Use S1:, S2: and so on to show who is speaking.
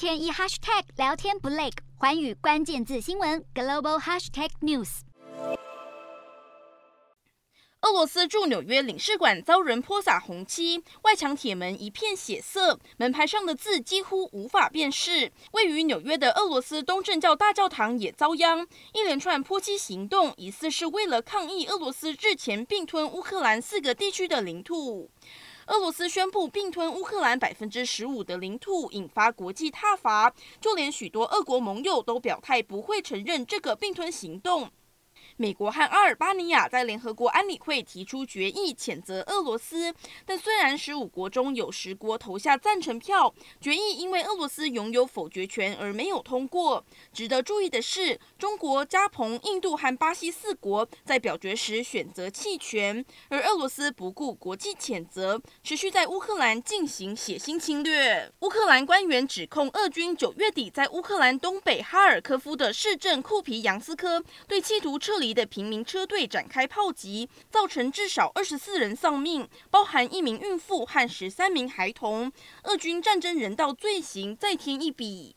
S1: 天一 hashtag 聊天不累，环宇关键字新闻 global hashtag news。
S2: 俄罗斯驻纽约领事馆遭人泼洒红漆，外墙铁门一片血色，门牌上的字几乎无法辨识。位于纽约的俄罗斯东正教大教堂也遭殃，一连串泼漆行动疑似是为了抗议俄罗斯日前并吞乌克兰四个地区的领土。俄罗斯宣布并吞乌克兰百分之十五的领土，引发国际挞伐，就连许多俄国盟友都表态不会承认这个并吞行动。美国和阿尔巴尼亚在联合国安理会提出决议，谴责俄罗斯。但虽然十五国中有十国投下赞成票，决议因为俄罗斯拥有否决权而没有通过。值得注意的是，中国、加蓬、印度和巴西四国在表决时选择弃权，而俄罗斯不顾国际谴责，持续在乌克兰进行血腥侵略。乌克兰官员指控俄军九月底在乌克兰东北哈尔科夫的市政库皮扬斯科对企图撤离的平民车队展开炮击，造成至少二十四人丧命，包含一名孕妇和十三名孩童。俄军战争人道罪行再添一笔。